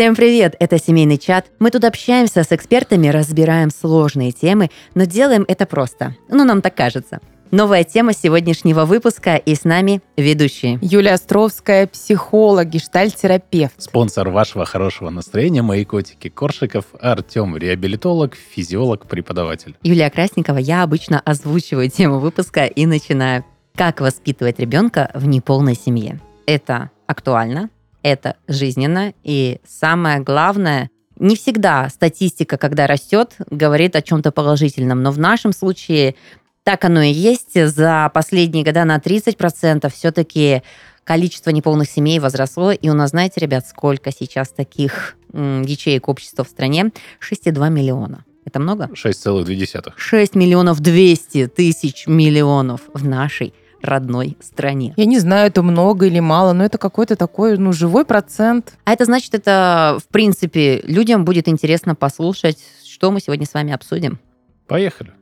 Всем привет! Это семейный чат. Мы тут общаемся с экспертами, разбираем сложные темы, но делаем это просто. Ну, нам так кажется. Новая тема сегодняшнего выпуска и с нами ведущие. Юлия Островская, психолог, гештальт-терапевт. Спонсор вашего хорошего настроения «Мои котики» Коршиков, Артем, реабилитолог, физиолог, преподаватель. Юлия Красникова, я обычно озвучиваю тему выпуска и начинаю. Как воспитывать ребенка в неполной семье? Это актуально, это жизненно, и самое главное, не всегда статистика, когда растет, говорит о чем-то положительном, но в нашем случае так оно и есть. За последние года на 30% все-таки количество неполных семей возросло. И у нас, знаете, ребят, сколько сейчас таких ячеек общества в стране? 6,2 миллиона. Это много? 6,2. 6 миллионов 200 тысяч миллионов в нашей родной стране. Я не знаю, это много или мало, но это какой-то такой, ну, живой процент. А это значит, это, в принципе, людям будет интересно послушать, что мы сегодня с вами обсудим. Поехали.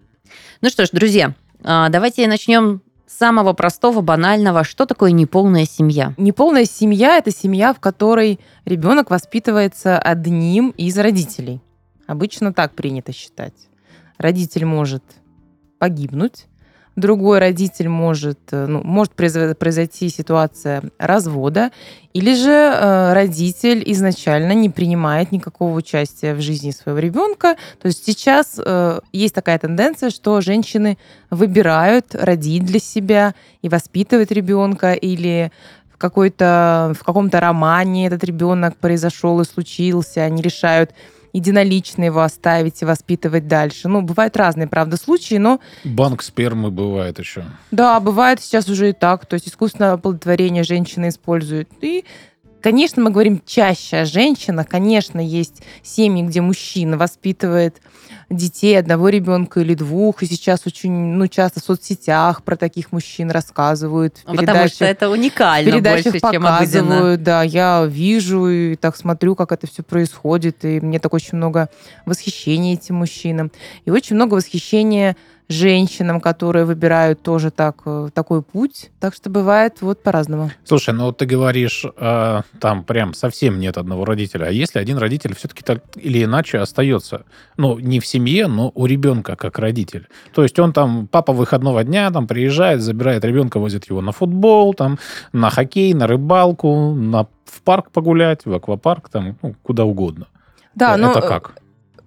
Ну что ж, друзья, а, давайте начнем с самого простого, банального. Что такое неполная семья? Неполная семья – это семья, в которой ребенок воспитывается одним из родителей. Обычно так принято считать. Родитель может погибнуть, другой родитель может, э, ну, может произойти ситуация развода, или же э, родитель изначально не принимает никакого участия в жизни своего ребенка. То есть сейчас э, есть такая тенденция, что женщины выбирают родить для себя и воспитывать ребенка, или в какой-то в каком-то романе этот ребенок произошел и случился, они решают единолично его оставить и воспитывать дальше. Ну, бывают разные, правда, случаи, но... Банк спермы бывает еще. Да, бывает сейчас уже и так. То есть искусственное оплодотворение женщины используют. И Конечно, мы говорим чаще о женщинах. Конечно, есть семьи, где мужчина воспитывает детей одного ребенка или двух. И сейчас очень ну, часто в соцсетях про таких мужчин рассказывают. В Потому что это уникально больше, чем показывают, Да, я вижу и так смотрю, как это все происходит. И мне так очень много восхищения этим мужчинам. И очень много восхищения женщинам, которые выбирают тоже так, э, такой путь. Так что бывает вот по-разному. Слушай, ну ты говоришь, э, там прям совсем нет одного родителя. А если один родитель все-таки так или иначе остается, ну, не в семье, но у ребенка как родитель. То есть он там, папа выходного дня там приезжает, забирает ребенка, возит его на футбол, там, на хоккей, на рыбалку, на, в парк погулять, в аквапарк, там, ну, куда угодно. Да, это, но это как?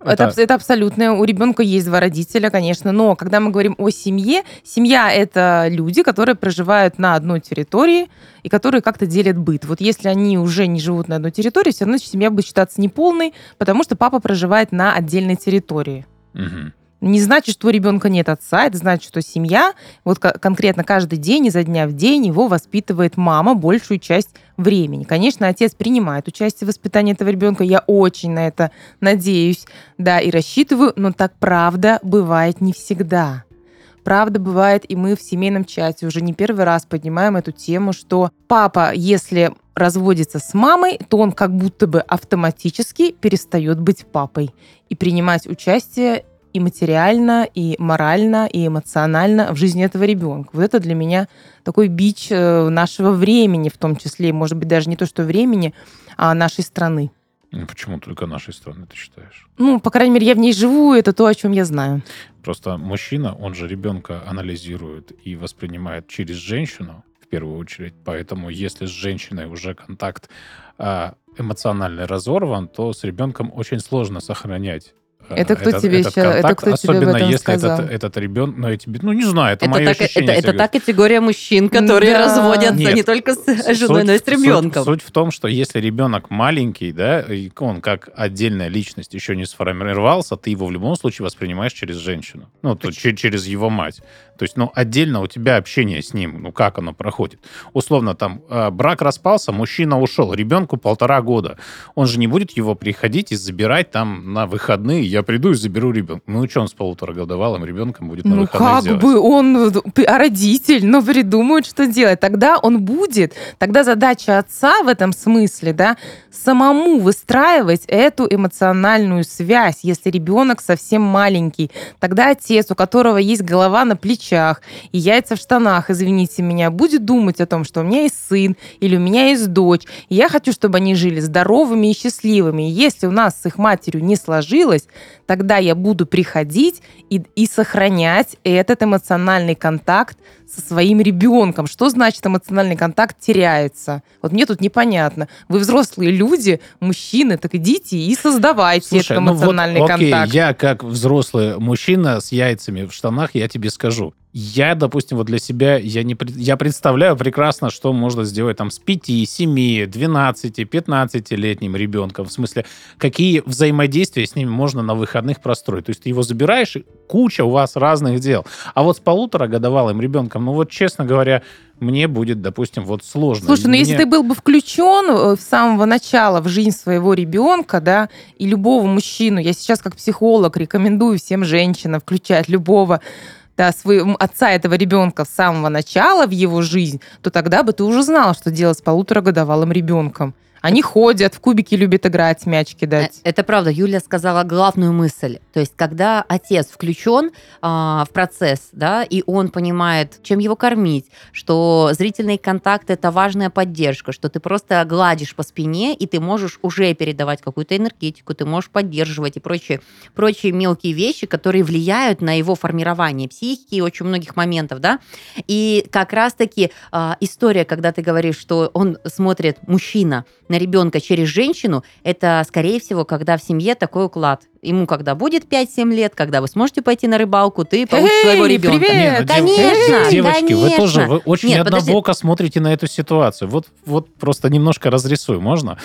Это, это, это абсолютно. У ребенка есть два родителя, конечно. Но когда мы говорим о семье, семья это люди, которые проживают на одной территории и которые как-то делят быт. Вот если они уже не живут на одной территории, все равно семья будет считаться неполной, потому что папа проживает на отдельной территории. Угу не значит, что у ребенка нет отца, это значит, что семья, вот конкретно каждый день, изо дня в день его воспитывает мама большую часть времени. Конечно, отец принимает участие в воспитании этого ребенка, я очень на это надеюсь, да, и рассчитываю, но так правда бывает не всегда. Правда бывает, и мы в семейном чате уже не первый раз поднимаем эту тему, что папа, если разводится с мамой, то он как будто бы автоматически перестает быть папой и принимать участие и материально, и морально, и эмоционально в жизни этого ребенка. Вот это для меня такой бич э, нашего времени, в том числе, может быть, даже не то, что времени, а нашей страны. Ну, почему только нашей страны ты считаешь? Ну, по крайней мере, я в ней живу, это то, о чем я знаю. Просто мужчина, он же ребенка анализирует и воспринимает через женщину, в первую очередь. Поэтому, если с женщиной уже контакт а, эмоциональный разорван, то с ребенком очень сложно сохранять это кто этот, тебе этот сейчас, контакт, это кто особенно тебе об этом если сказал? этот, этот ребенок, ну, я тебе, ну, не знаю, это, это мое так, ощущение. Это, это та категория мужчин, которые да. разводятся Нет, не только с женой, суть, но и с ребенком. Суть, суть в том, что если ребенок маленький, да, и он как отдельная личность еще не сформировался, ты его в любом случае воспринимаешь через женщину, ну, то, через его мать. То есть, ну, отдельно у тебя общение с ним, ну, как оно проходит. Условно, там, э, брак распался, мужчина ушел, ребенку полтора года. Он же не будет его приходить и забирать там на выходные. Я приду и заберу ребенка. Ну, что он с полуторагодовалым ребенком будет на ну, выходные как делать? бы он, а родитель, ну, придумает, что делать. Тогда он будет, тогда задача отца в этом смысле, да, самому выстраивать эту эмоциональную связь, если ребенок совсем маленький. Тогда отец, у которого есть голова на плече, плечах и яйца в штанах, извините меня, будет думать о том, что у меня есть сын или у меня есть дочь, и я хочу, чтобы они жили здоровыми и счастливыми. И если у нас с их матерью не сложилось, тогда я буду приходить и, и сохранять этот эмоциональный контакт со своим ребенком. Что значит эмоциональный контакт теряется? Вот мне тут непонятно. Вы взрослые люди, мужчины, так идите и создавайте Слушай, этот эмоциональный ну вот, окей, контакт. Я как взрослый мужчина с яйцами в штанах, я тебе скажу. Я, допустим, вот для себя, я, не, я представляю прекрасно, что можно сделать там с 5, 7, 12, 15-летним ребенком. В смысле, какие взаимодействия с ними можно на выходных простроить. То есть ты его забираешь, и куча у вас разных дел. А вот с полуторагодовалым ребенком, ну вот, честно говоря, мне будет, допустим, вот сложно. Слушай, ну мне... если ты был бы включен э, с самого начала в жизнь своего ребенка, да, и любого мужчину, я сейчас как психолог рекомендую всем женщинам включать любого да, своего отца этого ребенка с самого начала в его жизнь, то тогда бы ты уже знал, что делать с полуторагодовалым ребенком. Они ходят, в кубики любят играть, мяч кидать. Э, это правда. Юля сказала главную мысль. То есть, когда отец включен а, в процесс, да, и он понимает, чем его кормить, что зрительный контакт это важная поддержка, что ты просто гладишь по спине, и ты можешь уже передавать какую-то энергетику, ты можешь поддерживать и прочие, прочие мелкие вещи, которые влияют на его формирование психики и очень многих моментов, да. И как раз-таки а, история, когда ты говоришь, что он смотрит, мужчина, на ребенка через женщину, это, скорее всего, когда в семье такой уклад. Ему когда будет 5-7 лет, когда вы сможете пойти на рыбалку, ты получишь Эй, своего ребенка. Привет! Нет, ну, конечно, девочки, конечно. вы тоже вы очень Нет, однобоко подожди. смотрите на эту ситуацию. Вот, вот просто немножко разрисую, можно?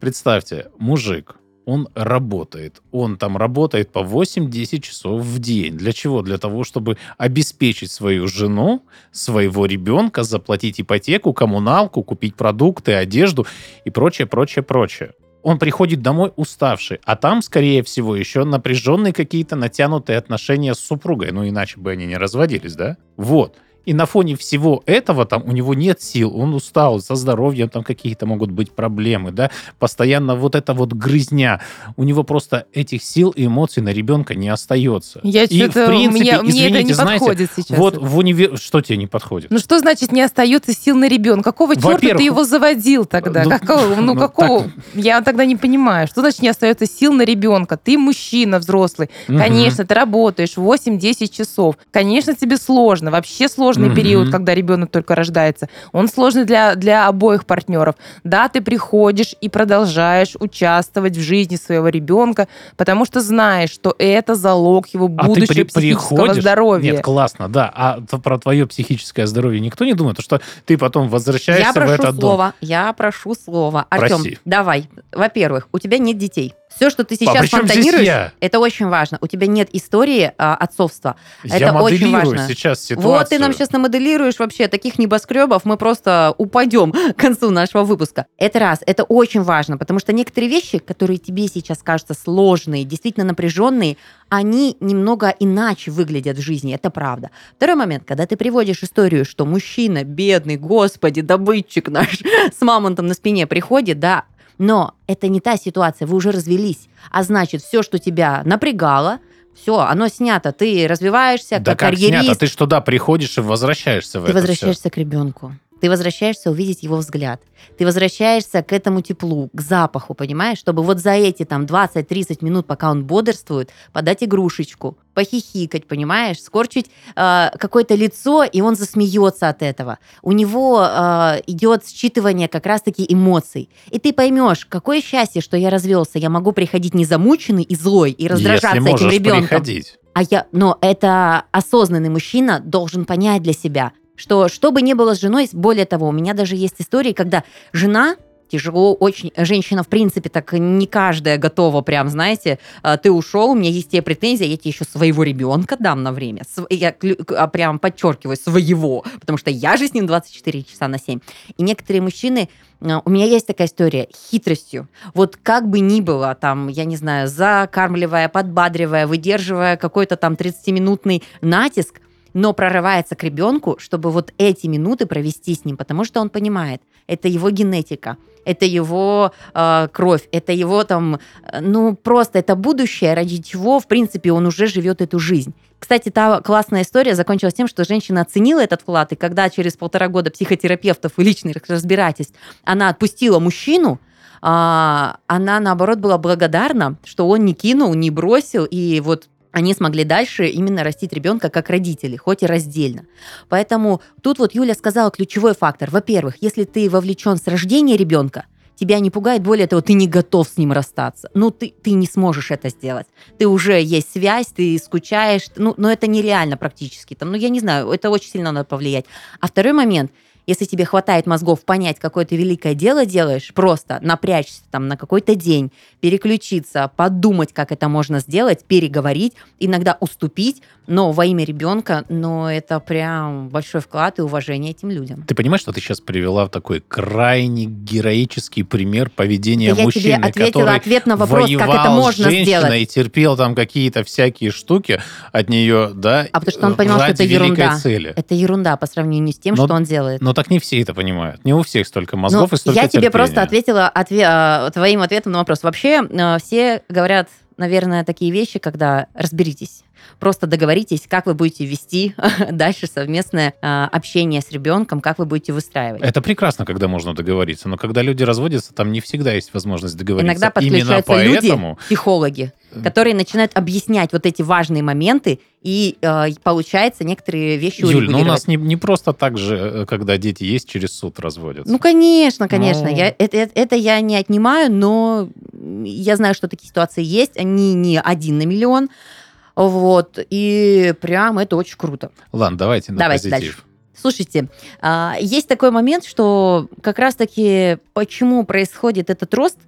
Представьте, мужик, он работает. Он там работает по 8-10 часов в день. Для чего? Для того, чтобы обеспечить свою жену, своего ребенка, заплатить ипотеку, коммуналку, купить продукты, одежду и прочее, прочее, прочее. Он приходит домой уставший, а там, скорее всего, еще напряженные какие-то натянутые отношения с супругой. Ну, иначе бы они не разводились, да? Вот. И на фоне всего этого там у него нет сил, он устал, со здоровьем там какие-то могут быть проблемы, да, постоянно вот эта вот грызня, у него просто этих сил и эмоций на ребенка не остается. Я и в принципе, мне, извините, мне это не знаете, подходит сейчас. Вот в универ... Что тебе не подходит? Ну что значит не остается сил на ребенка? Какого черта ты его заводил тогда? Ну, какого? Ну, ну какого? Так... Я тогда не понимаю. Что значит не остается сил на ребенка? Ты мужчина взрослый. Угу. Конечно, ты работаешь 8-10 часов. Конечно, тебе сложно. Вообще сложно сложный mm-hmm. период, когда ребенок только рождается. Он сложный для, для обоих партнеров. Да, ты приходишь и продолжаешь участвовать в жизни своего ребенка, потому что знаешь, что это залог его будущего а ты при- психического приходишь? здоровья. Нет, классно, да. А про твое психическое здоровье никто не думает, что ты потом возвращаешься я в этот слово, дом. Я прошу слово. Артем, давай. Во-первых, у тебя нет детей. Все, что ты сейчас а фонтанируешь, это очень важно. У тебя нет истории а, отцовства. Я это очень важно. сейчас ситуацию. Вот ты нам сейчас намоделируешь вообще таких небоскребов, мы просто упадем к концу нашего выпуска. Это раз, это очень важно, потому что некоторые вещи, которые тебе сейчас кажутся сложные, действительно напряженные, они немного иначе выглядят в жизни, это правда. Второй момент, когда ты приводишь историю, что мужчина, бедный, господи, добытчик наш с мамонтом на спине приходит, да, но это не та ситуация, вы уже развелись. А значит, все, что тебя напрягало, все, оно снято. Ты развиваешься да как, как карьерист. снято? Ты что, да, приходишь и возвращаешься в Ты это возвращаешься все. к ребенку. Ты возвращаешься увидеть его взгляд. Ты возвращаешься к этому теплу, к запаху, понимаешь? Чтобы вот за эти там 20-30 минут, пока он бодрствует, подать игрушечку, похихикать, понимаешь? Скорчить э, какое-то лицо, и он засмеется от этого. У него э, идет считывание как раз-таки эмоций. И ты поймешь, какое счастье, что я развелся. Я могу приходить не замученный и злой, и раздражаться Если этим ребенком. Приходить. А я, но это осознанный мужчина должен понять для себя, что что бы ни было с женой, более того, у меня даже есть истории, когда жена тяжело очень. Женщина, в принципе, так не каждая готова прям, знаете, «А, ты ушел, у меня есть тебе претензия, я тебе еще своего ребенка дам на время. Я а, прям подчеркиваю, своего, потому что я же с ним 24 часа на 7. И некоторые мужчины, а, у меня есть такая история, хитростью. Вот как бы ни было, там, я не знаю, закармливая, подбадривая, выдерживая какой-то там 30-минутный натиск, но прорывается к ребенку, чтобы вот эти минуты провести с ним, потому что он понимает, это его генетика, это его э, кровь, это его там, ну просто это будущее, ради чего, в принципе, он уже живет эту жизнь. Кстати, та классная история закончилась тем, что женщина оценила этот вклад, и когда через полтора года психотерапевтов и личных разбирательств она отпустила мужчину, а, она, наоборот, была благодарна, что он не кинул, не бросил, и вот они смогли дальше именно растить ребенка как родители, хоть и раздельно. Поэтому тут вот Юля сказала ключевой фактор. Во-первых, если ты вовлечен с рождения ребенка, тебя не пугает, более того, ты не готов с ним расстаться. Ну, ты, ты не сможешь это сделать. Ты уже есть связь, ты скучаешь, ну, но это нереально практически. Там, ну, я не знаю, это очень сильно надо повлиять. А второй момент – если тебе хватает мозгов понять, какое ты великое дело делаешь, просто напрячься там на какой-то день, переключиться, подумать, как это можно сделать, переговорить, иногда уступить, но во имя ребенка, но это прям большой вклад и уважение этим людям. Ты понимаешь, что ты сейчас привела такой крайне героический пример поведения да мужчины, я тебе ответила который ответ на вопрос, как это можно сделать. и терпел там какие-то всякие штуки от нее, да, А потому что он понимал, что это ерунда. цели. Это ерунда по сравнению с тем, Но- что он делает. Но так не все это понимают. Не у всех столько мозгов Ну, и столько я тебе терпения. просто ответила отве- а, твоим ответом на вопрос. Вообще э, все говорят, наверное, такие вещи, когда разберитесь. Просто договоритесь, как вы будете вести дальше совместное э, общение с ребенком, как вы будете выстраивать. Это прекрасно, когда можно договориться, но когда люди разводятся, там не всегда есть возможность договориться. Иногда Именно подключаются люди, поэтому психологи, которые начинают объяснять вот эти важные моменты, и э, получается некоторые вещи Юль, ну у нас не, не просто так же, э, когда дети есть, через суд разводятся. Ну, конечно, конечно. Ну. Я, это, это- я не отнимаю, но я знаю, что такие ситуации есть. Они не один на миллион. Вот. И прям это очень круто. Ладно, давайте на Давайте позитив. Слушайте, а, есть такой момент, что как раз-таки почему происходит этот рост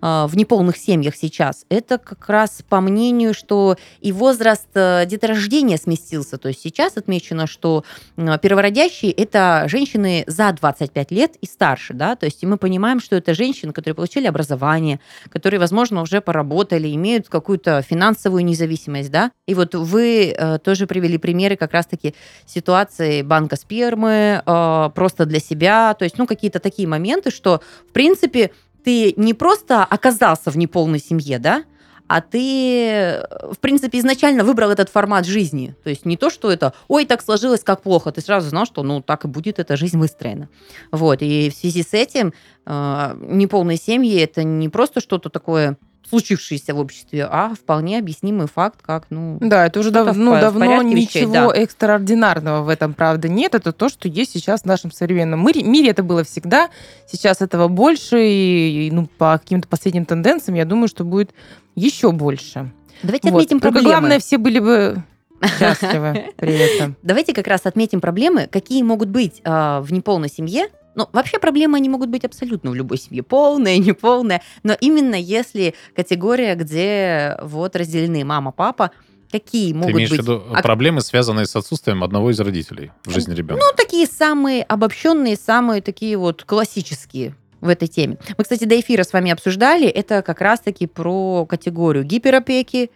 в неполных семьях сейчас, это как раз по мнению, что и возраст э, деторождения сместился. То есть сейчас отмечено, что первородящие – это женщины за 25 лет и старше. Да? То есть мы понимаем, что это женщины, которые получили образование, которые, возможно, уже поработали, имеют какую-то финансовую независимость. Да? И вот вы э, тоже привели примеры как раз-таки ситуации банка спермы э, просто для себя. То есть, ну, какие-то такие моменты, что, в принципе, ты не просто оказался в неполной семье, да, а ты, э, в принципе, изначально выбрал этот формат жизни. То есть не то, что это, ой, так сложилось, как плохо. Ты сразу знал, что, ну, так и будет эта жизнь выстроена. Вот. И в связи с этим э, неполные семьи – это не просто что-то такое случившееся в обществе, а вполне объяснимый факт, как, ну, Да, это уже дав- ну, давно порядке вещей, ничего да. экстраординарного в этом, правда, нет. Это то, что есть сейчас в нашем современном мире. мире. Это было всегда. Сейчас этого больше. И, и, ну, по каким-то последним тенденциям, я думаю, что будет еще больше. давайте Вот. отметим Только проблемы. главное, все были бы счастливы при этом. Давайте как раз отметим проблемы, какие могут быть а, в неполной семье. Ну, вообще проблемы, они могут быть абсолютно в любой семье. Полная, неполная. Но именно если категория, где вот разделены мама, папа, какие Ты могут имеешь в быть... виду ак- проблемы, связанные с отсутствием одного из родителей в жизни ребенка? Ну, такие самые обобщенные, самые такие вот классические в этой теме. Мы, кстати, до эфира с вами обсуждали, это как раз-таки про категорию гиперопеки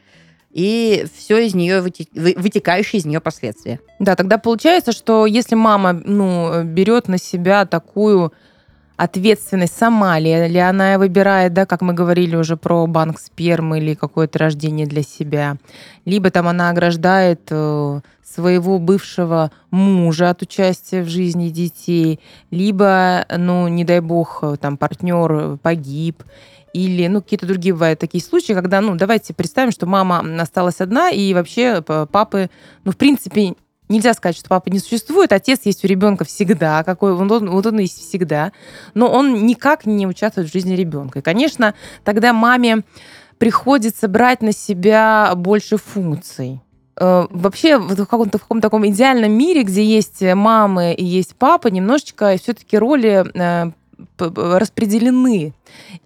и все из нее вытекающие из нее последствия. Да, тогда получается, что если мама ну, берет на себя такую ответственность сама ли, ли она выбирает, да, как мы говорили уже про банк спермы или какое-то рождение для себя, либо там она ограждает э, своего бывшего мужа от участия в жизни детей, либо, ну, не дай бог, э, там партнер погиб, или, ну, какие-то другие бывают такие случаи, когда, ну, давайте представим, что мама осталась одна, и вообще папы, ну, в принципе, нельзя сказать, что папы не существует, отец есть у ребенка всегда, какой вот он, вот он есть всегда, но он никак не участвует в жизни ребенка. И, конечно, тогда маме приходится брать на себя больше функций. Э, Вообще в каком-то в каком таком идеальном мире, где есть мамы и есть папа, немножечко все-таки роли э, распределены.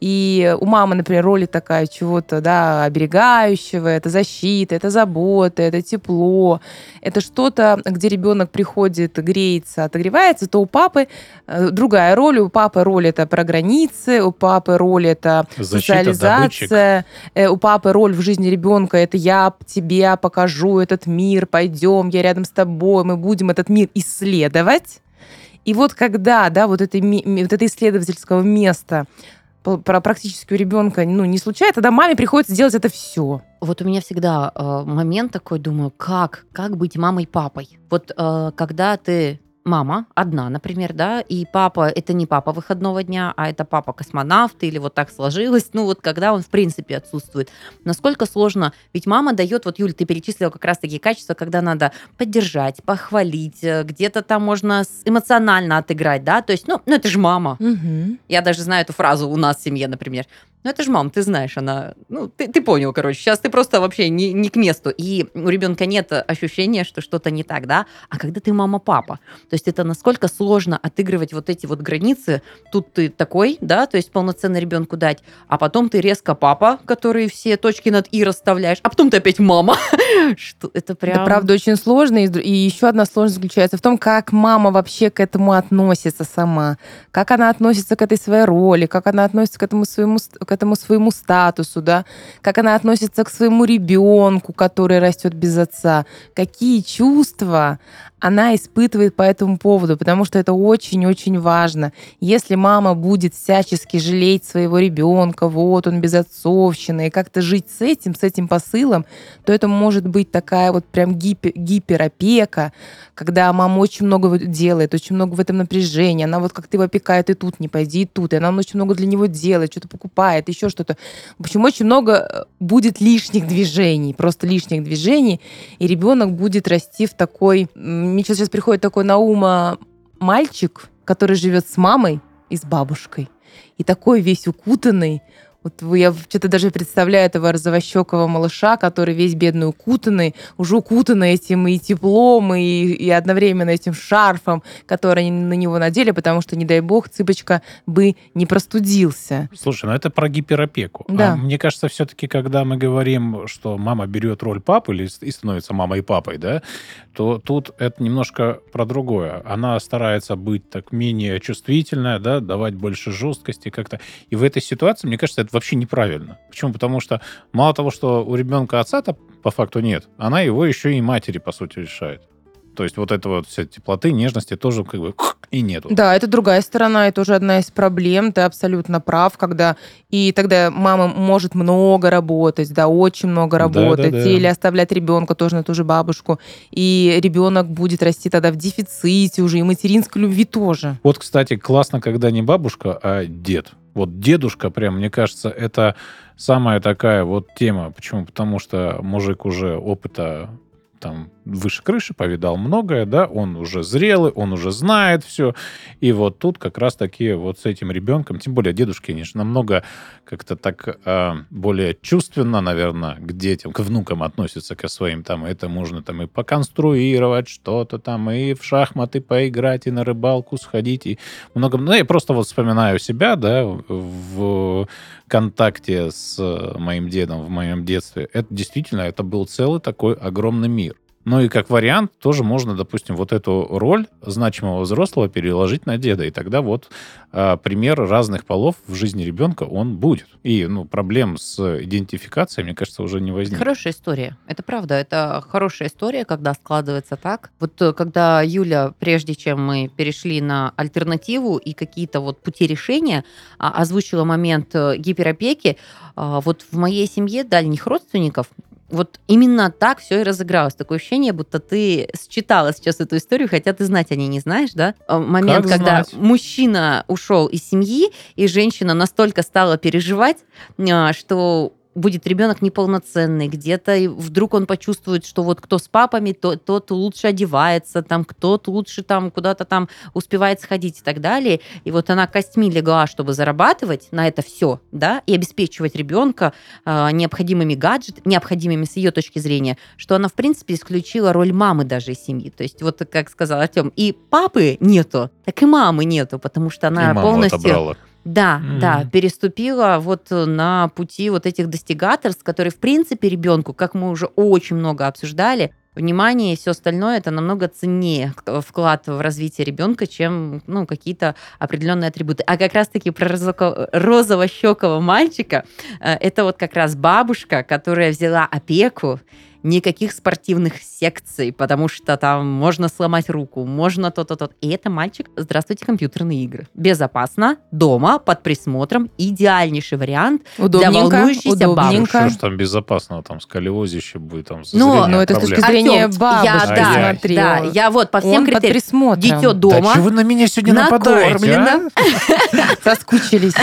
И у мамы, например, роли такая чего-то, да, оберегающего, это защита, это забота, это тепло, это что-то, где ребенок приходит, греется, отогревается, то у папы э, другая роль. У папы роль это про границы, у папы роль это Защита, социализация, э, у папы роль в жизни ребенка это я тебе покажу этот мир, пойдем, я рядом с тобой, мы будем этот мир исследовать. И вот когда, да, вот это, вот это исследовательского места про практически у ребенка ну, не случается, тогда маме приходится делать это все. Вот у меня всегда э, момент такой, думаю, как, как быть мамой и папой? Вот э, когда ты мама одна, например, да, и папа это не папа выходного дня, а это папа космонавт или вот так сложилось, ну вот когда он в принципе отсутствует. Насколько сложно, ведь мама дает, вот Юль, ты перечислила как раз такие качества, когда надо поддержать, похвалить, э, где-то там можно эмоционально отыграть, да, то есть, ну, ну это же мама. Угу. Я даже знаю эту фразу у нас в семье, например. Ну, это же мам, ты знаешь, она... Ну, ты, ты понял, короче. Сейчас ты просто вообще не, не к месту. И у ребенка нет ощущения, что что-то не так, да? А когда ты мама-папа, то есть это насколько сложно отыгрывать вот эти вот границы. Тут ты такой, да, то есть полноценно ребенку дать, а потом ты резко папа, который все точки над «и» расставляешь, а потом ты опять мама. Это прям... Это правда очень сложно. И еще одна сложность заключается в том, как мама вообще к этому относится сама. Как она относится к этой своей роли, как она относится к этому своему, к этому своему статусу, да, как она относится к своему ребенку, который растет без отца, какие чувства она испытывает по этому поводу, потому что это очень-очень важно. Если мама будет всячески жалеть своего ребенка, вот он без отцовщины, и как-то жить с этим, с этим посылом, то это может быть такая вот прям гипер, гиперопека, когда мама очень много делает, очень много в этом напряжения, она вот как-то его опекает и тут не пойди, и тут, и она очень много для него делает, что-то покупает, еще что-то. В общем, очень много э, будет лишних движений, просто лишних движений, и ребенок будет расти в такой мне сейчас приходит такой на ум а, мальчик, который живет с мамой и с бабушкой. И такой весь укутанный, вот я что-то даже представляю этого розовощекого малыша, который весь бедный укутанный, уже укутанный этим и теплом, и, и одновременно этим шарфом, который они на него надели, потому что, не дай бог, цыпочка бы не простудился. Слушай, ну это про гиперопеку. А да. А мне кажется, все-таки, когда мы говорим, что мама берет роль папы или и становится мамой и папой, да, то тут это немножко про другое. Она старается быть так менее чувствительная, да, давать больше жесткости как-то. И в этой ситуации, мне кажется, это вообще неправильно. Почему? Потому что мало того, что у ребенка отца-то по факту нет, она его еще и матери, по сути, решает. То есть вот этого вот вся теплоты, нежности тоже как бы и нету. Да, это другая сторона, это тоже одна из проблем, ты абсолютно прав, когда и тогда мама может много работать, да, очень много работать, да, да, да. или оставлять ребенка тоже на ту же бабушку, и ребенок будет расти тогда в дефиците уже, и материнской любви тоже. Вот, кстати, классно, когда не бабушка, а дед. Вот дедушка, прям, мне кажется, это самая такая вот тема. Почему? Потому что мужик уже опыта там выше крыши, повидал многое, да, он уже зрелый, он уже знает все. И вот тут как раз таки вот с этим ребенком, тем более дедушки, конечно, намного как-то так э, более чувственно, наверное, к детям, к внукам относятся к своим. Там это можно там и поконструировать что-то там, и в шахматы поиграть, и на рыбалку сходить, и много... Ну, я просто вот вспоминаю себя, да, в контакте с моим дедом в моем детстве. Это действительно, это был целый такой огромный мир. Ну и как вариант тоже можно, допустим, вот эту роль значимого взрослого переложить на деда. И тогда вот э, пример разных полов в жизни ребенка он будет. И ну, проблем с идентификацией, мне кажется, уже не возникнет. Хорошая история. Это правда. Это хорошая история, когда складывается так. Вот э, когда Юля, прежде чем мы перешли на альтернативу и какие-то вот пути решения, а, озвучила момент э, гиперопеки, а, вот в моей семье дальних родственников вот именно так все и разыгралось. Такое ощущение, будто ты считала сейчас эту историю, хотя ты знать о ней не знаешь, да? Э, момент, как когда знать? мужчина ушел из семьи, и женщина настолько стала переживать, э, что будет ребенок неполноценный, где-то вдруг он почувствует, что вот кто с папами, то, тот лучше одевается, там кто-то лучше там куда-то там успевает сходить и так далее. И вот она костьми легла, чтобы зарабатывать на это все, да, и обеспечивать ребенка э, необходимыми гаджетами, необходимыми с ее точки зрения, что она, в принципе, исключила роль мамы даже из семьи. То есть вот, как сказал Артем, и папы нету, так и мамы нету, потому что она полностью... Отобрала да, mm-hmm. да, переступила вот на пути вот этих достигаторств, которые, в принципе, ребенку, как мы уже очень много обсуждали, внимание и все остальное это намного ценнее вклад в развитие ребенка, чем ну, какие-то определенные атрибуты. А как раз-таки про розово-щекого мальчика, э, это вот как раз бабушка, которая взяла опеку никаких спортивных секций, потому что там можно сломать руку, можно то-то, то И это мальчик, здравствуйте, компьютерные игры. Безопасно, дома, под присмотром, идеальнейший вариант Удобненько, для волнующейся удобненько. бабушки. Что ж там безопасного, там сколиозище будет, там Ну, зрение Ну, это с точки проблем. зрения бабушки, я, да, смотри. да, я вот по всем Он критериям. присмотром. Дитё Да дома, чего вы на меня сегодня нападаете, а? Соскучились.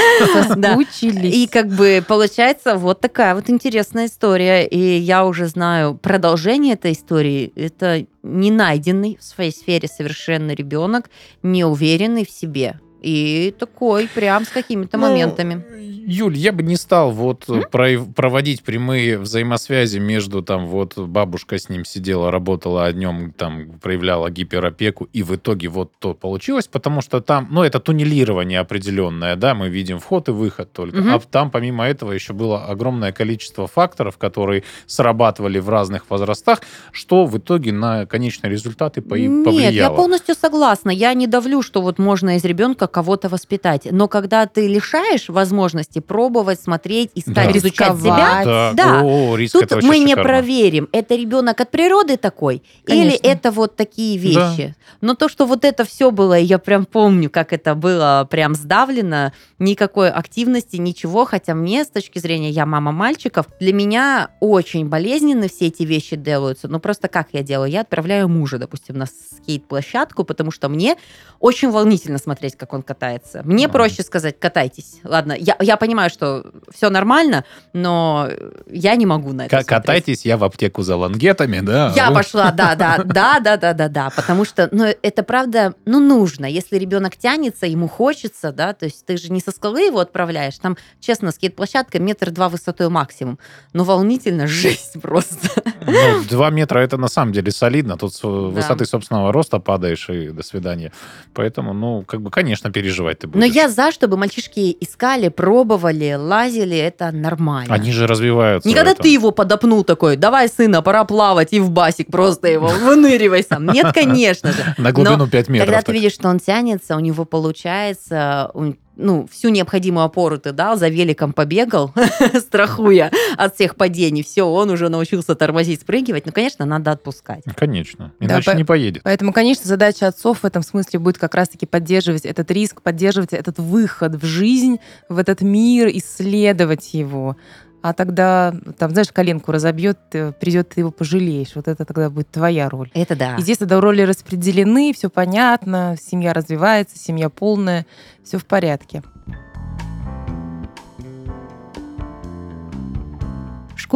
Да. Соскучились. И как бы получается вот такая вот интересная история. И я уже знаю продолжение этой истории. Это не найденный в своей сфере совершенно ребенок, не уверенный в себе. И такой прям с какими-то Ну, моментами. Юль, я бы не стал вот про- проводить прямые взаимосвязи между там вот бабушка с ним сидела, работала, о нем там проявляла гиперопеку, и в итоге вот то получилось, потому что там, ну, это туннелирование определенное, да, мы видим вход и выход только. Мгм. А там помимо этого еще было огромное количество факторов, которые срабатывали в разных возрастах, что в итоге на конечный результат и по- и повлияло. Нет, я полностью согласна. Я не давлю, что вот можно из ребенка кого-то воспитать. Но когда ты лишаешь возможности пробовать, смотреть, искать, Да. изучать себя, Рисковать. Да, Да. О, риск Тут мы не шикарно. проверим, это ребенок от природы такой, или Конечно. это вот такие вещи. Но то, что вот это все было, я прям помню, как это было прям сдавлено, никакой активности, ничего, хотя мне с точки зрения, я мама мальчиков, для меня очень болезненно все эти вещи делаются. Ну просто как я делаю? Я отправляю мужа, допустим, на скейт-площадку, потому что мне очень волнительно смотреть, как он катается. Мне Ага. проще сказать, катайтесь. Ладно, я, я понимаю, что все нормально, но я не могу на это К-. Катайтесь, я в аптеку за лангетами, да. Я вы- пошла, да, да, да, да, да, да, да, потому что, ну, это правда, ну, нужно. Если ребенок тянется, ему хочется, да, то есть ты же не со скалы его отправляешь, там, честно, скейт-площадка метр два высотой максимум, но волнительно жесть просто. Ну, два метра это на самом деле солидно. Тут с высоты собственного роста падаешь и до свидания. Поэтому, ну, как бы, конечно, переживать ты будешь. Но я за, чтобы мальчишки искали, пробовали, лазили, это нормально. Они же развиваются. Не в когда этом. ты его подопнул такой, давай, сына, пора плавать, и в басик просто его, выныривай сам. Нет, конечно же. На глубину 5 метров. Когда ты видишь, что он тянется, у него получается, ну, всю необходимую опору ты дал, за великом побегал, страхуя от всех падений. Все, он уже научился тормозить, спрыгивать. Ну, конечно, надо отпускать. Конечно. Да, Иначе по- не поедет. Поэтому, конечно, задача отцов в этом смысле будет как раз-таки поддерживать этот риск, поддерживать этот выход в жизнь, в этот мир, исследовать его. А тогда, там, знаешь, коленку разобьет, придет, ты его пожалеешь. Вот это тогда будет твоя роль. Это да. И здесь тогда роли распределены, все понятно, семья развивается, семья полная, все в порядке.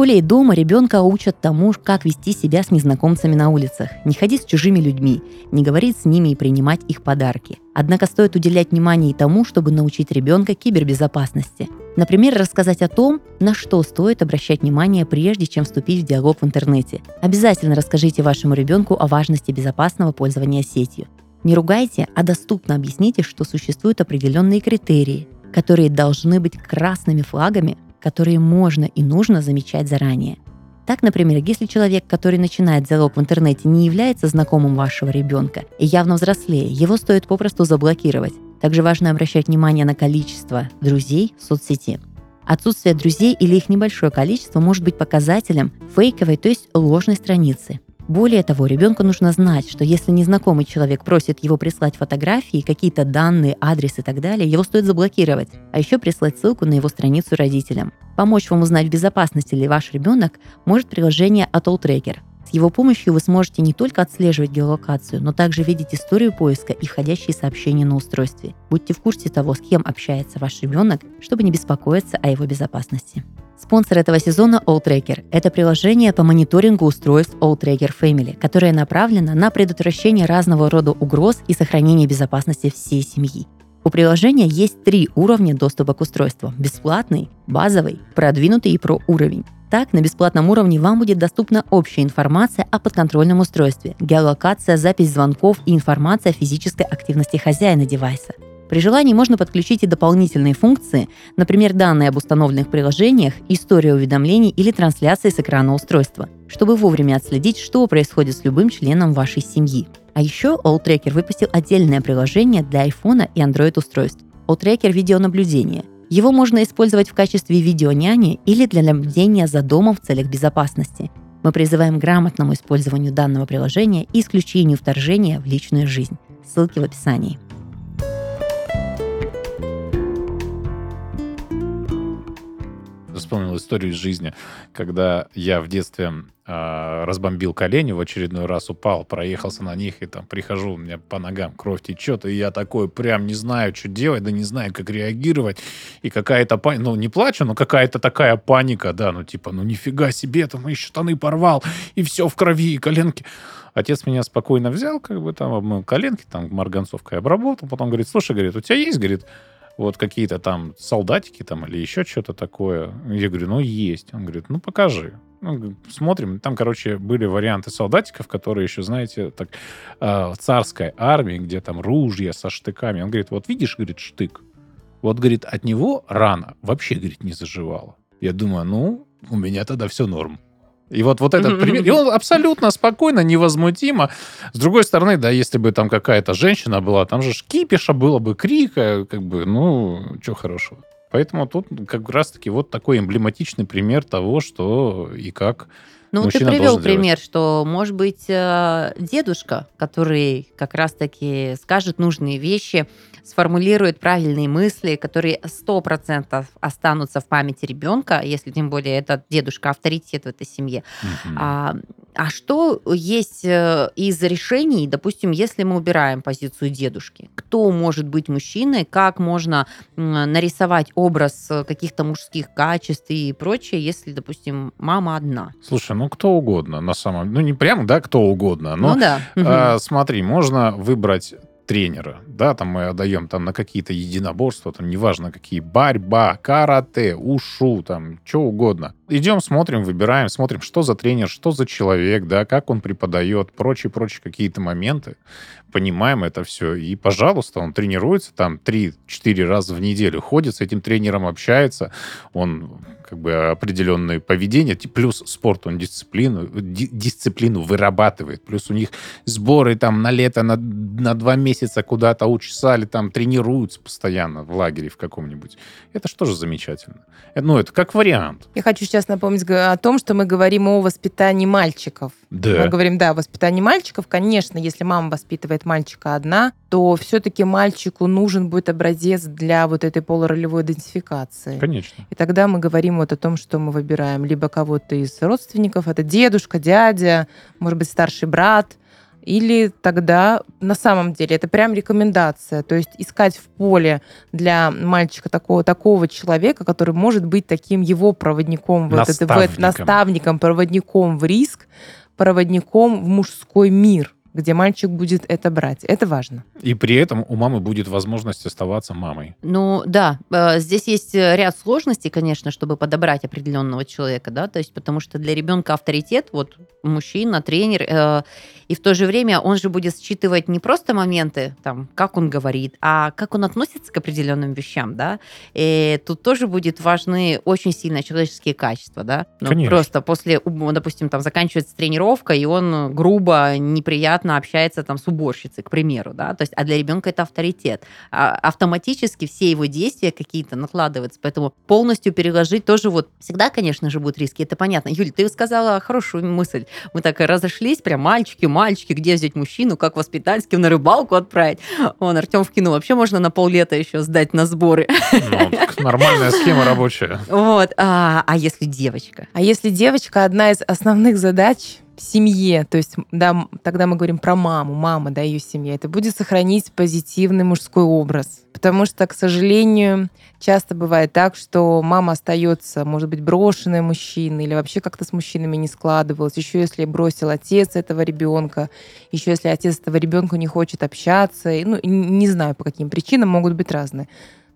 Школе и дома ребенка учат тому, как вести себя с незнакомцами на улицах, не ходить с чужими людьми, не говорить с ними и принимать их подарки. Однако стоит уделять внимание и тому, чтобы научить ребенка кибербезопасности. Например, рассказать о том, на что стоит обращать внимание, прежде чем вступить в диалог в интернете. Обязательно расскажите вашему ребенку о важности безопасного пользования сетью. Не ругайте, а доступно объясните, что существуют определенные критерии, которые должны быть красными флагами, которые можно и нужно замечать заранее. Так, например, если человек, который начинает диалог в интернете, не является знакомым вашего ребенка и явно взрослее, его стоит попросту заблокировать. Также важно обращать внимание на количество друзей в соцсети. Отсутствие друзей или их небольшое количество может быть показателем фейковой, то есть ложной страницы. Более того, ребенку нужно знать, что если незнакомый человек просит его прислать фотографии, какие-то данные, адрес и так далее, его стоит заблокировать, а еще прислать ссылку на его страницу родителям. Помочь вам узнать, в безопасности ли ваш ребенок, может приложение Atoll Tracker. С его помощью вы сможете не только отслеживать геолокацию, но также видеть историю поиска и входящие сообщения на устройстве. Будьте в курсе того, с кем общается ваш ребенок, чтобы не беспокоиться о его безопасности. Спонсор этого сезона AllTracker – это приложение по мониторингу устройств AllTracker Family, которое направлено на предотвращение разного рода угроз и сохранение безопасности всей семьи. У приложения есть три уровня доступа к устройству – бесплатный, базовый, продвинутый и про уровень. Так, на бесплатном уровне вам будет доступна общая информация о подконтрольном устройстве, геолокация, запись звонков и информация о физической активности хозяина девайса. При желании можно подключить и дополнительные функции, например, данные об установленных приложениях, история уведомлений или трансляции с экрана устройства, чтобы вовремя отследить, что происходит с любым членом вашей семьи. А еще AllTracker выпустил отдельное приложение для iPhone и Android устройств – AllTracker видеонаблюдение. Его можно использовать в качестве видеоняни или для наблюдения за домом в целях безопасности. Мы призываем к грамотному использованию данного приложения и исключению вторжения в личную жизнь. Ссылки в описании. Вспомнил историю из жизни, когда я в детстве э, разбомбил колени, в очередной раз упал, проехался на них, и там прихожу, у меня по ногам кровь течет, и я такой прям не знаю, что делать, да не знаю, как реагировать, и какая-то паника, ну, не плачу, но какая-то такая паника, да, ну, типа, ну, нифига себе, там, и штаны порвал, и все в крови, и коленки. Отец меня спокойно взял, как бы там обмыл коленки, там марганцовкой обработал, потом говорит, слушай, говорит, у тебя есть, говорит, вот какие-то там солдатики там или еще что-то такое. Я говорю, ну, есть. Он говорит, ну, покажи. Ну, смотрим. Там, короче, были варианты солдатиков, которые еще, знаете, так, э, в царской армии, где там ружья со штыками. Он говорит, вот видишь, говорит, штык. Вот, говорит, от него рана вообще, говорит, не заживала. Я думаю, ну, у меня тогда все норм. И вот, вот этот пример, и он абсолютно спокойно, невозмутимо. С другой стороны, да, если бы там какая-то женщина была, там же кипиша было бы, крика, как бы, ну, что хорошего. Поэтому тут как раз-таки вот такой эмблематичный пример того, что и как ну, ты привел пример, делать. что, может быть, э, дедушка, который как раз-таки скажет нужные вещи, сформулирует правильные мысли, которые 100% останутся в памяти ребенка, если тем более этот дедушка авторитет в этой семье. Угу. А, а что есть э, из решений, допустим, если мы убираем позицию дедушки? Кто может быть мужчиной? Как можно нарисовать образ каких-то мужских качеств и прочее, если, допустим, мама одна? Слушай, ну кто угодно на самом... Ну не прям, да, кто угодно, но ну, да. э, смотри, можно выбрать тренера, да, там мы отдаем там на какие-то единоборства, там неважно какие, борьба, карате, ушу, там, что угодно. Идем, смотрим, выбираем, смотрим, что за тренер, что за человек, да, как он преподает, прочие-прочие какие-то моменты. Понимаем это все. И, пожалуйста, он тренируется там 3-4 раза в неделю, ходит с этим тренером, общается, он как бы определенное поведение, плюс спорт, он дисциплину, дисциплину вырабатывает, плюс у них сборы там на лето, на, на два месяца куда-то учесали, там тренируются постоянно в лагере в каком-нибудь. Это что же замечательно. Э, ну, это как вариант. Я хочу сейчас напомнить о том, что мы говорим о воспитании мальчиков. Да. Мы говорим, да, о воспитании мальчиков. Конечно, если мама воспитывает мальчика одна, то все-таки мальчику нужен будет образец для вот этой полуролевой идентификации. Конечно. И тогда мы говорим вот о том, что мы выбираем либо кого-то из родственников, это дедушка, дядя, может быть, старший брат, или тогда на самом деле это прям рекомендация, то есть искать в поле для мальчика такого, такого человека, который может быть таким его проводником, наставником. Вот это, наставником, проводником в риск, проводником в мужской мир где мальчик будет это брать. Это важно. И при этом у мамы будет возможность оставаться мамой. Ну да, э, здесь есть э, ряд сложностей, конечно, чтобы подобрать определенного человека, да, то есть потому что для ребенка авторитет, вот мужчина, тренер, э, и в то же время он же будет считывать не просто моменты, там, как он говорит, а как он относится к определенным вещам, да, и тут тоже будет важны очень сильно человеческие качества, да, ну, Конечно. просто после, допустим, там заканчивается тренировка, и он грубо, неприятно приятно общается там с уборщицей, к примеру, да, то есть, а для ребенка это авторитет. А автоматически все его действия какие-то накладываются, поэтому полностью переложить тоже вот всегда, конечно же, будут риски, это понятно. Юль, ты сказала хорошую мысль. Мы так разошлись, прям мальчики, мальчики, где взять мужчину, как воспитать, с кем на рыбалку отправить. Он Артем в кино вообще можно на поллета еще сдать на сборы. Ну, нормальная схема рабочая. Вот. А, а если девочка? А если девочка, одна из основных задач семье, то есть, да, тогда мы говорим про маму, мама, да, ее семья, это будет сохранить позитивный мужской образ. Потому что, к сожалению, часто бывает так, что мама остается, может быть, брошенной мужчиной или вообще как-то с мужчинами не складывалась. Еще если бросил отец этого ребенка, еще если отец этого ребенка не хочет общаться, ну, не знаю по каким причинам, могут быть разные.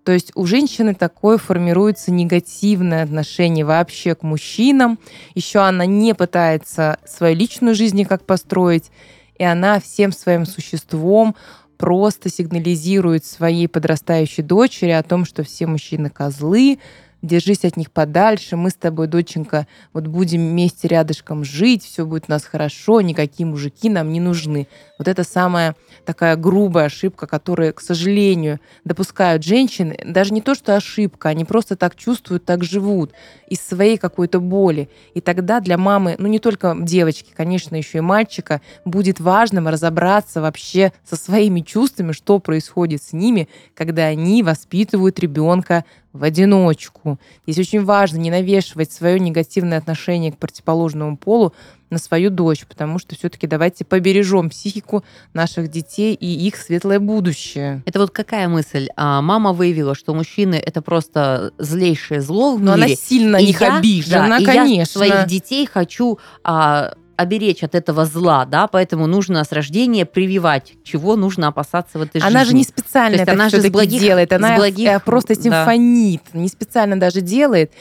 То есть у женщины такое формируется негативное отношение вообще к мужчинам. Еще она не пытается свою личную жизнь никак построить, и она всем своим существом просто сигнализирует своей подрастающей дочери о том, что все мужчины козлы, держись от них подальше, мы с тобой, доченька, вот будем вместе рядышком жить, все будет у нас хорошо, никакие мужики нам не нужны. Вот это самая такая грубая ошибка, которую, к сожалению, допускают женщины. Даже не то, что ошибка, они просто так чувствуют, так живут из своей какой-то боли. И тогда для мамы, ну не только девочки, конечно, еще и мальчика, будет важным разобраться вообще со своими чувствами, что происходит с ними, когда они воспитывают ребенка в одиночку. Здесь очень важно не навешивать свое негативное отношение к противоположному полу на свою дочь, потому что все-таки давайте побережем психику наших детей и их светлое будущее. Это вот какая мысль? А, мама выявила, что мужчины это просто злейшее зло в Но мире. она сильно И них я- обижена, да, и конечно. я своих детей хочу а, оберечь от этого зла, да, поэтому нужно с рождения прививать, чего нужно опасаться в этой жизни. Она же не специально это она же с благих- делает, она с благих, э, просто да. симфонит, не специально даже делает.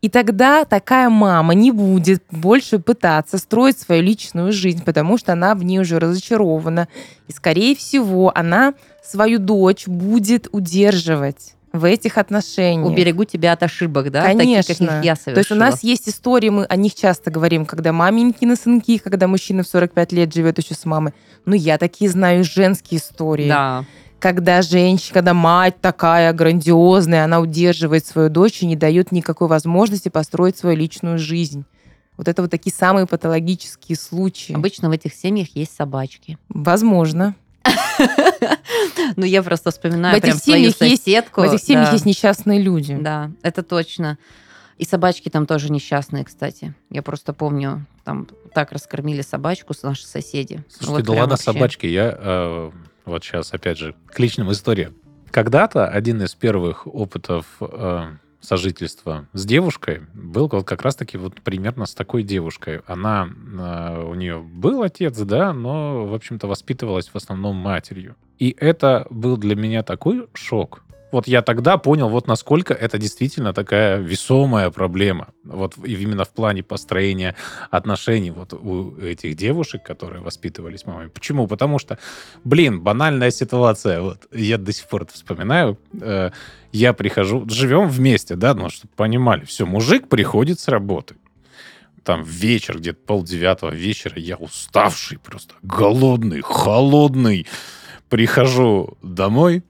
И тогда такая мама не будет больше пытаться строить свою личную жизнь, потому что она в ней уже разочарована. И, скорее всего, она свою дочь будет удерживать в этих отношениях. Уберегу тебя от ошибок, да, Конечно. таких, каких я совершила. То есть у нас есть истории, мы о них часто говорим, когда маменькины сынки, когда мужчина в 45 лет живет еще с мамой. Ну, я такие знаю женские истории. Да. Когда женщина, когда мать такая грандиозная, она удерживает свою дочь и не дает никакой возможности построить свою личную жизнь. Вот это вот такие самые патологические случаи. Обычно в этих семьях есть собачки. Возможно. Ну, я просто вспоминаю В этих прям свою семьях есть- соседку. В этих семьях есть несчастные люди. Да, это точно. И собачки там тоже несчастные, кстати. Я просто помню, там так раскормили собачку с наши соседи. Слушайте, Вот да ладно вообще. собачки, я э, вот сейчас опять же к личным историям. Когда-то один из первых опытов э, сожительства с девушкой был вот как раз-таки вот примерно с такой девушкой. Она, э, у нее был отец, да, но, в общем-то, воспитывалась в основном матерью. И это был для меня такой шок. Вот я тогда понял, вот насколько это действительно такая весомая проблема. Вот именно в плане построения отношений вот у этих девушек, которые воспитывались мамой. Почему? Потому что, блин, банальная ситуация. Вот я до сих пор это вспоминаю. Э, я прихожу, живем вместе, да, ну, чтобы понимали, все, мужик приходит с работы. Там вечер, где-то полдевятого вечера, я уставший, просто голодный, холодный. Прихожу домой,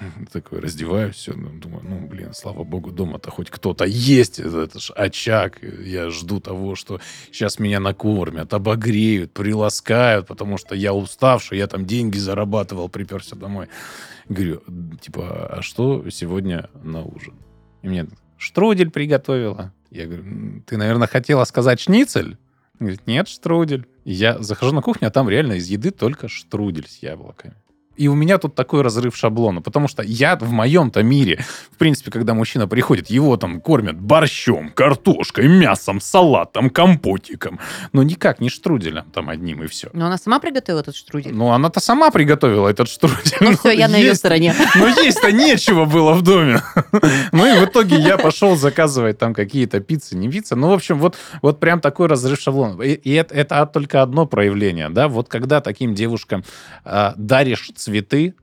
такой раздеваюсь, все, ну, думаю, ну, блин, слава богу, дома-то хоть кто-то есть, это ж очаг, я жду того, что сейчас меня накормят, обогреют, приласкают, потому что я уставший, я там деньги зарабатывал, приперся домой. Говорю, типа, а что сегодня на ужин? И мне штрудель приготовила. Я говорю, «М, ты, наверное, хотела сказать шницель? Говорит, нет, штрудель. Я захожу на кухню, а там реально из еды только штрудель с яблоками. И у меня тут такой разрыв шаблона, потому что я в моем-то мире, в принципе, когда мужчина приходит, его там кормят борщом, картошкой, мясом, салатом, компотиком, но никак не штруделем там одним и все. Но она сама приготовила этот штрудель. Ну, она-то сама приготовила этот штрудель. Ну все, я на ее стороне. но есть-то нечего было в доме. Ну и в итоге я пошел заказывать там какие-то пиццы, не пиццы. Ну, в общем, вот, вот прям такой разрыв шаблона. И, и это, это только одно проявление, да. Вот когда таким девушкам а, даришь цветы,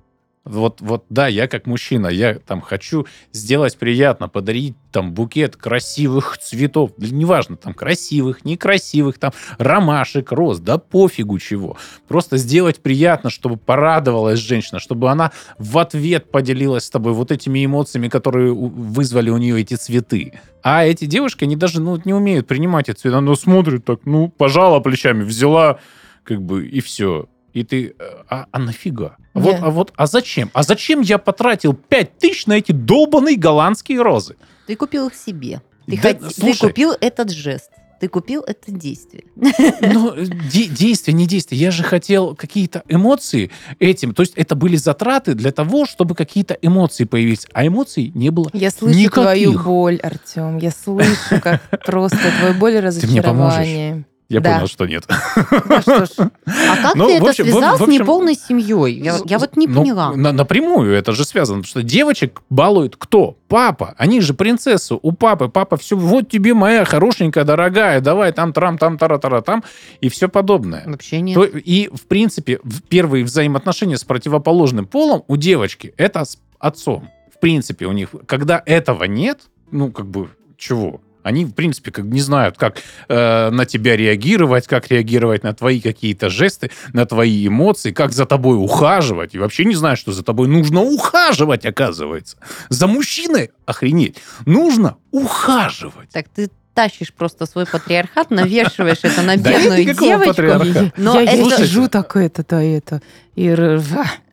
вот, вот, да, я как мужчина, я там хочу сделать приятно, подарить там букет красивых цветов, неважно, там красивых, некрасивых, там ромашек, роз, да пофигу чего. Просто сделать приятно, чтобы порадовалась женщина, чтобы она в ответ поделилась с тобой вот этими эмоциями, которые вызвали у нее эти цветы. А эти девушки, они даже ну, не умеют принимать эти цветы. Она смотрит так, ну, пожала плечами, взяла, как бы, и все. И ты, э, а, а нафига? А Вот, а вот, а зачем? А зачем я потратил 5 тысяч на эти долбаные голландские розы? Ты купил их себе. Ты, Да, хот- ты слушай. купил этот жест. Ты купил это действие. Ну, де- действие, не действие. Я же хотел какие-то эмоции этим. То есть это были затраты для того, чтобы какие-то эмоции появились. А эмоций не было. Я слышу Никаких. твою боль, Артем. Я слышу, как просто твою боль и Ты мне поможешь? разочарование. Я Да. понял, что нет. Ну что ж, А как Ну, ты в это общем, в- связал в с общем- неполной семьей? Я, я вот не Ну, поняла. на- напрямую это же связано, потому что девочек балует кто? Папа. Они же принцессы у папы. Папа все, вот тебе моя хорошенькая, дорогая, давай там, трам, там, тара, тара, там, и все подобное. Вообще нет. То- и, в принципе, в- первые взаимоотношения с противоположным полом у девочки это с отцом. В принципе, у них, когда этого нет, ну, как бы, чего? Они, в принципе, как не знают, как э, на тебя реагировать, как реагировать на твои какие-то жесты, на твои эмоции, как за тобой ухаживать. И вообще не знают, что за тобой нужно ухаживать, оказывается. За мужчиной, охренеть, нужно ухаживать. Так ты тащишь просто свой патриархат, навешиваешь это на бедную девочку. патриархата. Но я, сижу так это, да, это. И.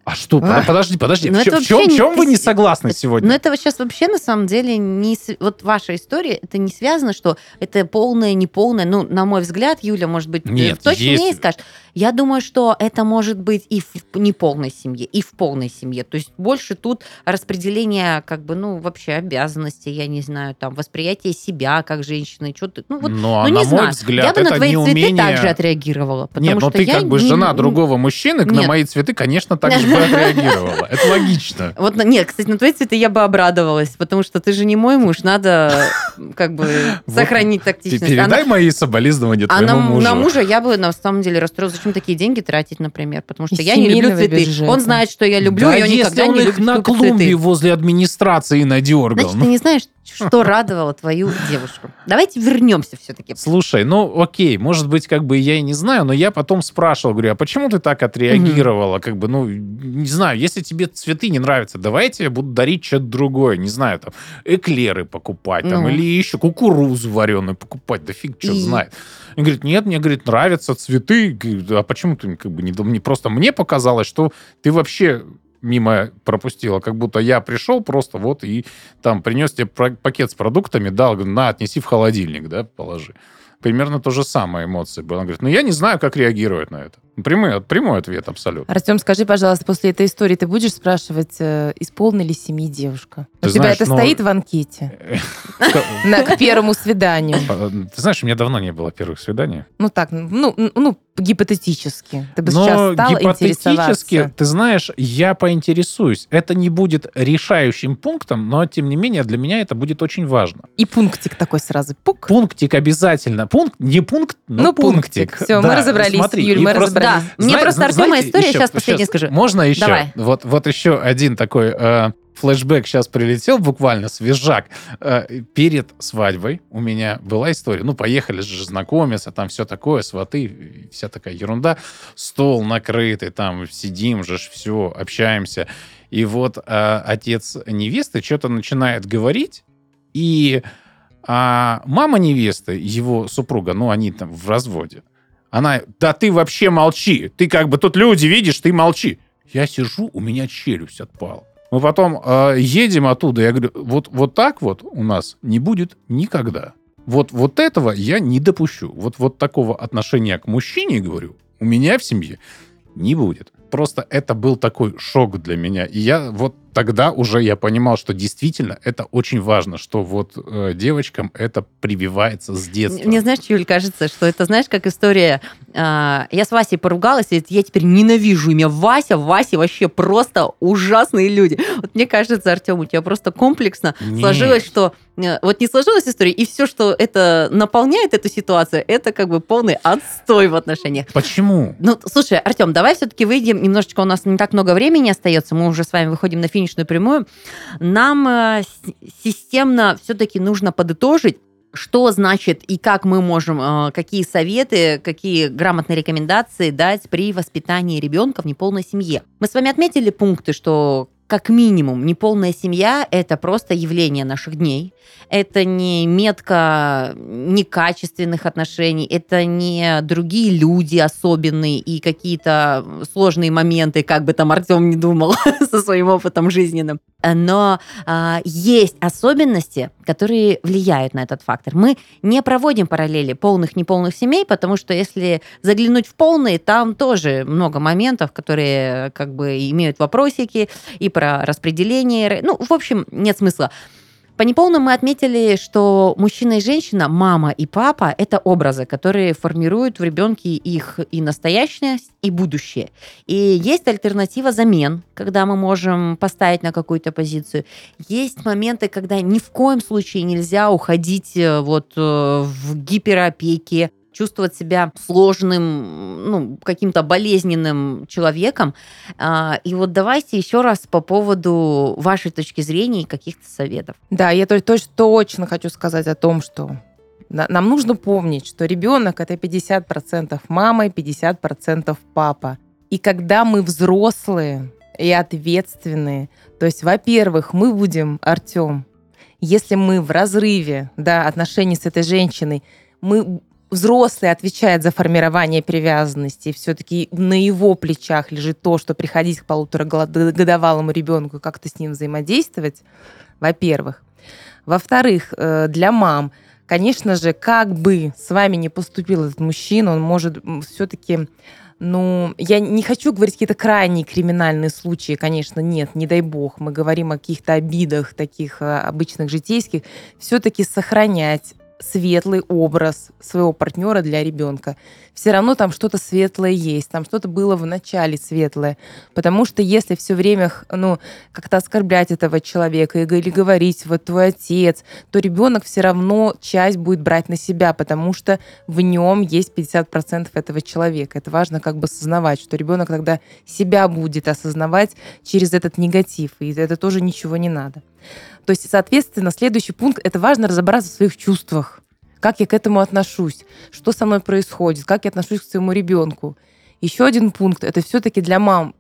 А что? А. Подожди, подожди. Ну, в, это чем, в чем не- вы не согласны сегодня? Но это вот сейчас вообще на самом деле не... Вот ваша история, это не связано, что это полное, неполное. Ну, на мой взгляд, Юля, может быть, Нет, точно есть. скажет. Я думаю, что это может быть и в неполной семье, и в полной семье. То есть больше тут распределение, как бы, ну, вообще обязанностей, я не знаю, там, восприятие себя как женщины, что-то... Ну, вот, Но, ну, на не мой знаю. взгляд, я бы на это твои цветы неумение... также отреагировала. Потому Нет, но что ты я как бы не- жена не- другого мужчины, на Нет. мои цветы, конечно, так же бы отреагировала. Это логично. Вот, на- нет, кстати, на твои цветы я бы обрадовалась, потому что ты же не мой муж, надо как бы сохранить Ты тактичность. передай мои соболезнования А на, твоему мужу. на мужа я бы на самом деле расстроилась. Зачем такие деньги тратить, например? Потому что я не люблю цветы. бюджета. Он знает, что я люблю, да и он если никогда он не их любит на цветы. клумбе возле администрации надергал. Значит, ты не знаешь, что радовало твою девушку. Давайте вернемся все-таки. Слушай, ну окей, может быть, как бы я и не знаю, но я потом спрашивал, говорю, а почему ты так отреагировала? Как бы, ну, не знаю, если тебе цветы не нравятся, давай я тебе буду дарить что-то другое, не знаю, там, эклеры покупать, там, Ну. или еще кукурузу вареную покупать, да фиг что знает. Он говорит, нет, мне, говорит, нравятся цветы. А почему ты как бы не не просто мне показалось, что ты вообще мимо пропустила, как будто я пришел просто вот и там принес тебе пакет с продуктами, дал, на, отнеси в холодильник, да, положи. Примерно то же самое эмоции было. Он говорит, ну я не знаю, как реагировать на это. Прямой, прямой ответ абсолютно. Артем, скажи, пожалуйста, после этой истории ты будешь спрашивать, э, из полной ли семьи девушка? Ты У тебя знаешь, это ну- стоит в анкете к первому свиданию? А, Ты знаешь, у меня давно не было первых свиданий. Ну так, ну, ну, гипотетически. Ты бы Но сейчас стал гипотетически, ты знаешь, я поинтересуюсь. Это не будет решающим пунктом, но, тем не менее, для меня это будет очень важно. И пунктик такой сразу. Пук. Пунктик обязательно. Пункт, не пункт, но Ну, пунктик. Всё, мы разобрались, Юль, и мы просто- разобрались. Да, мне просто Артема история, сейчас последнее скажу. Можно еще? Давай. Вот, вот еще один такой э, флешбэк сейчас прилетел буквально, свежак. Э, перед свадьбой у меня была история. Ну, поехали же знакомиться, там все такое, сваты, вся такая ерунда. Стол накрытый, там сидим же, все, общаемся. И вот э, отец невесты что-то начинает говорить, и а мама невесты, его супруга, ну, они там в разводе, она, да ты вообще молчи, ты как бы тут люди видишь, ты молчи. Я сижу, у меня челюсть отпала. Мы потом э, едем оттуда, я говорю, вот, вот так вот у нас не будет никогда. Вот, вот этого я не допущу. Вот, вот такого отношения к мужчине, говорю, у меня в семье не будет. Просто это был такой шок для меня. И я вот тогда уже я понимал, что действительно это очень важно, что вот э, девочкам это прививается с детства. Мне, знаешь, Юль, кажется, что это, знаешь, как история... а, я с Васей поругалась, и я теперь ненавижу имя Вася. Вася вообще просто ужасные люди. Вот мне кажется, Артем, у тебя просто комплексно Нет. сложилось, что... э, Вот не сложилась история, и все, что это наполняет эту ситуацию, это как бы полный отстой в отношениях. Почему? Ну, слушай, Артем, давай все-таки выйдем. Немножечко у нас не так много времени остается. Мы уже с вами выходим на финишную прямую. Нам э, системно все-таки нужно подытожить, что значит и как мы можем, э, какие советы, какие грамотные рекомендации дать при воспитании ребенка в неполной семье. Мы с вами отметили пункты, что как минимум, неполная семья – это просто явление наших дней. Это не метка некачественных отношений, это не другие люди особенные и какие-то сложные моменты, как бы там Артем не думал со своим опытом жизненным. Но а, есть особенности, которые влияют на этот фактор. Мы не проводим параллели полных, неполных семей, потому что если заглянуть в полные, там тоже много моментов, которые как бы имеют вопросики и про распределение. Ну, в общем, нет смысла. По неполным мы отметили, что мужчина и женщина, мама и папа – это образы, которые формируют в ребенке их и настоящность, и будущее. И есть альтернатива замен, когда мы можем поставить на какую-то позицию. Есть моменты, когда ни в коем случае нельзя уходить э, вот э, в гиперопеке, чувствовать себя сложным, ну, каким-то болезненным человеком. А, и вот давайте еще раз по поводу вашей точки зрения и каких-то советов. Да, я точно, хочу сказать о том, что нам нужно помнить, что ребенок это 50% мама и 50% папа. И когда мы взрослые и ответственные, то есть, во-первых, мы будем, Артем, если мы в разрыве да, отношений с этой женщиной, мы взрослый отвечает за формирование привязанности, все-таки на его плечах лежит то, что приходить к полуторагодовалому ребенку, как-то с ним взаимодействовать, во-первых. Во-вторых, э, для мам, конечно же, как бы с вами не поступил этот мужчина, он может все-таки ну, я не хочу говорить какие-то крайние криминальные случаи, конечно, нет, не дай бог. Мы говорим о каких-то обидах таких э, обычных житейских. Все-таки сохранять светлый образ своего партнера для ребенка. Все равно там что-то светлое есть, там что-то было в начале светлое. Потому что если все время ну, как-то оскорблять этого человека или говорить, вот твой отец, то ребенок все равно часть будет брать на себя, потому что в нем есть 50% этого человека. Это важно как бы осознавать, что ребенок тогда себя будет осознавать через этот негатив, и это тоже ничего не надо. То есть, соответственно, следующий пункт – это важно разобраться в своих чувствах. Как я к этому отношусь? Что со мной происходит? Как я отношусь к своему ребенку? Еще один пункт – это все-таки для мам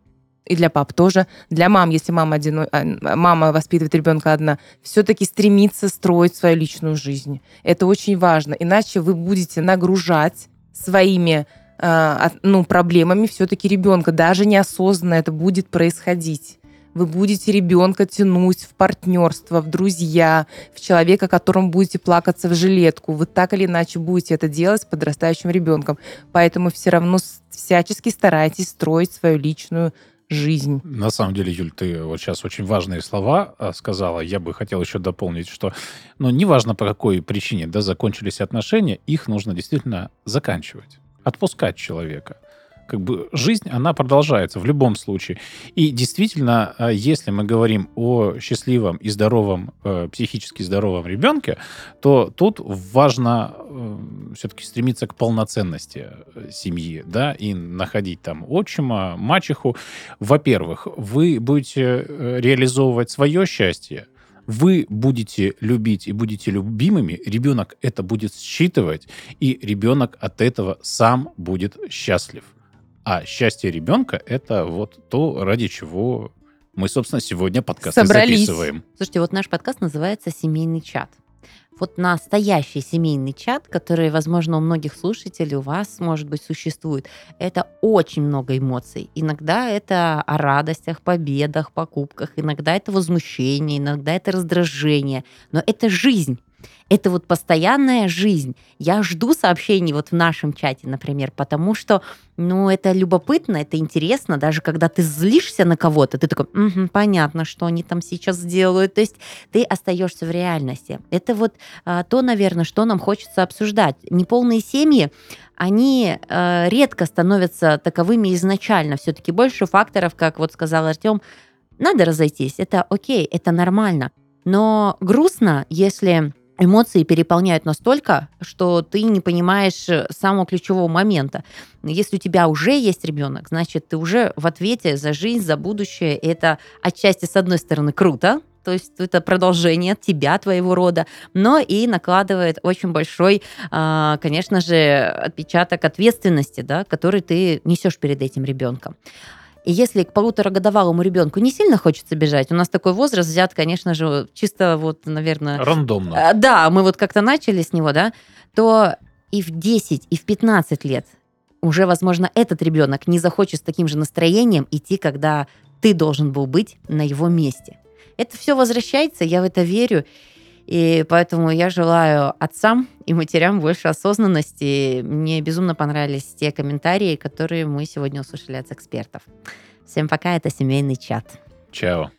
и для пап тоже. Для мам, если мама, одино... А, мама воспитывает ребенка одна, все-таки стремиться строить свою личную жизнь. Это очень важно. Иначе вы будете нагружать своими э, ну, проблемами все-таки ребенка. Даже неосознанно это будет происходить вы будете ребенка тянуть в партнерство, в друзья, в человека, которому будете плакаться в жилетку. Вы так или иначе будете это делать с подрастающим ребенком. Поэтому все равно всячески старайтесь строить свою личную жизнь. На самом деле, Юль, ты вот сейчас очень важные слова а, сказала. Я бы хотел еще дополнить, что, ну, неважно по какой причине, да, закончились отношения, их нужно действительно заканчивать, отпускать человека как бы жизнь, она продолжается в любом случае. И действительно, э, если мы говорим о счастливом и здоровом, э, психически здоровом ребенке, то тут важно э, все-таки стремиться к полноценности семьи, да, и находить там отчима, мачеху. Во-первых, вы будете реализовывать свое счастье, вы будете любить и будете любимыми, ребенок это будет считывать, и ребенок от этого сам будет счастлив. А счастье ребенка — это вот то, ради чего мы, собственно, сегодня подкаст Собрались. записываем. Слушайте, вот наш подкаст называется «Семейный чат». Вот настоящий семейный чат, который, возможно, у многих слушателей, у вас, может быть, существует, это очень много эмоций. Иногда это о радостях, победах, покупках, иногда это возмущение, иногда это раздражение. Но это жизнь. Это вот постоянная жизнь. Я жду сообщений вот в нашем чате, например, потому что, ну, это любопытно, это интересно, даже когда ты злишься на кого-то, ты такой, угу, понятно, что они там сейчас делают. То есть ты остаешься в реальности. Это вот а, то, наверное, что нам хочется обсуждать. Неполные семьи, они э, редко становятся таковыми изначально. Все-таки больше факторов, как вот сказал Артем, надо разойтись, это окей, это нормально. Но грустно, если эмоции переполняют настолько, что ты не понимаешь э, самого ключевого момента. Если у тебя уже есть ребенок, значит, ты уже в ответе за жизнь, за будущее. Это отчасти, с одной стороны, круто, то есть это продолжение тебя, твоего рода, но и накладывает очень большой, а, конечно же, отпечаток ответственности, да, который ты несешь перед этим ребенком. И если к полуторагодовалому ребенку не сильно хочется бежать, у нас такой возраст взят, конечно же, чисто вот, наверное... Рандомно. Э, да, мы вот как-то начали с него, да, то и в 10, и в 15 лет уже, возможно, этот ребенок не захочет с таким же настроением идти, когда ты должен был быть на его месте. Это все возвращается, я в это верю. И поэтому я желаю отцам и матерям больше осознанности. Мне безумно понравились те комментарии, которые мы сегодня услышали от экспертов. Всем пока, это семейный чат. Чао.